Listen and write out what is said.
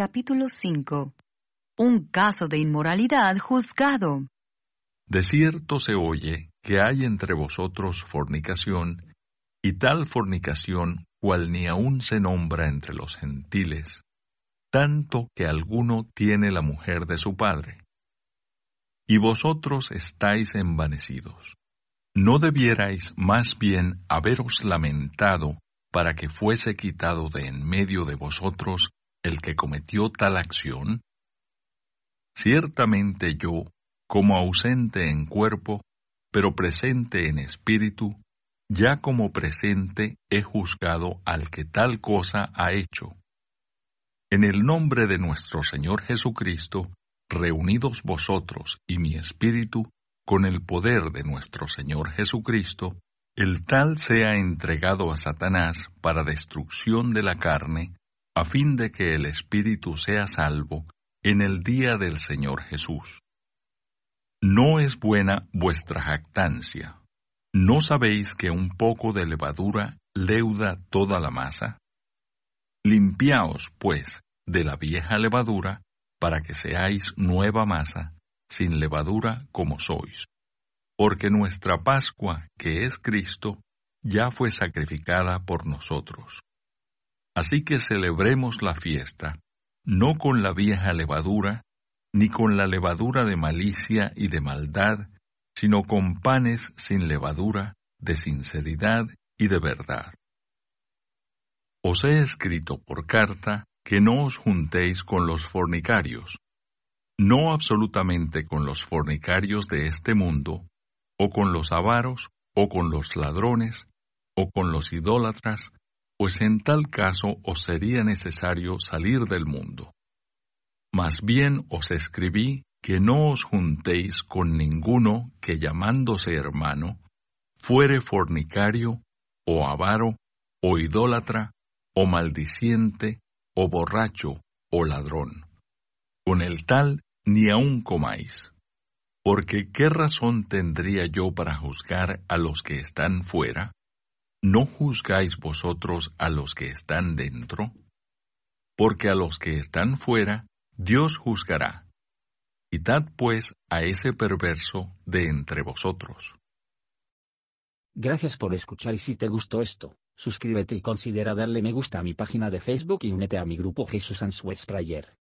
capítulo 5. Un caso de inmoralidad juzgado. De cierto se oye que hay entre vosotros fornicación, y tal fornicación cual ni aun se nombra entre los gentiles, tanto que alguno tiene la mujer de su padre. Y vosotros estáis envanecidos. ¿No debierais más bien haberos lamentado para que fuese quitado de en medio de vosotros el que cometió tal acción? Ciertamente yo, como ausente en cuerpo, pero presente en espíritu, ya como presente he juzgado al que tal cosa ha hecho. En el nombre de nuestro Señor Jesucristo, reunidos vosotros y mi espíritu, con el poder de nuestro Señor Jesucristo, el tal sea entregado a Satanás para destrucción de la carne, a fin de que el espíritu sea salvo en el día del Señor Jesús. No es buena vuestra jactancia. ¿No sabéis que un poco de levadura leuda toda la masa? Limpiaos, pues, de la vieja levadura, para que seáis nueva masa, sin levadura como sois. Porque nuestra Pascua, que es Cristo, ya fue sacrificada por nosotros. Así que celebremos la fiesta, no con la vieja levadura, ni con la levadura de malicia y de maldad, sino con panes sin levadura, de sinceridad y de verdad. Os he escrito por carta que no os juntéis con los fornicarios, no absolutamente con los fornicarios de este mundo, o con los avaros, o con los ladrones, o con los idólatras, pues en tal caso os sería necesario salir del mundo. Más bien os escribí que no os juntéis con ninguno que llamándose hermano, fuere fornicario, o avaro, o idólatra, o maldiciente, o borracho, o ladrón. Con el tal ni aun comáis. Porque ¿qué razón tendría yo para juzgar a los que están fuera? ¿No juzgáis vosotros a los que están dentro? Porque a los que están fuera, Dios juzgará. Quitad pues a ese perverso de entre vosotros. Gracias por escuchar y si te gustó esto, suscríbete y considera darle me gusta a mi página de Facebook y únete a mi grupo Jesús Answers Prayer.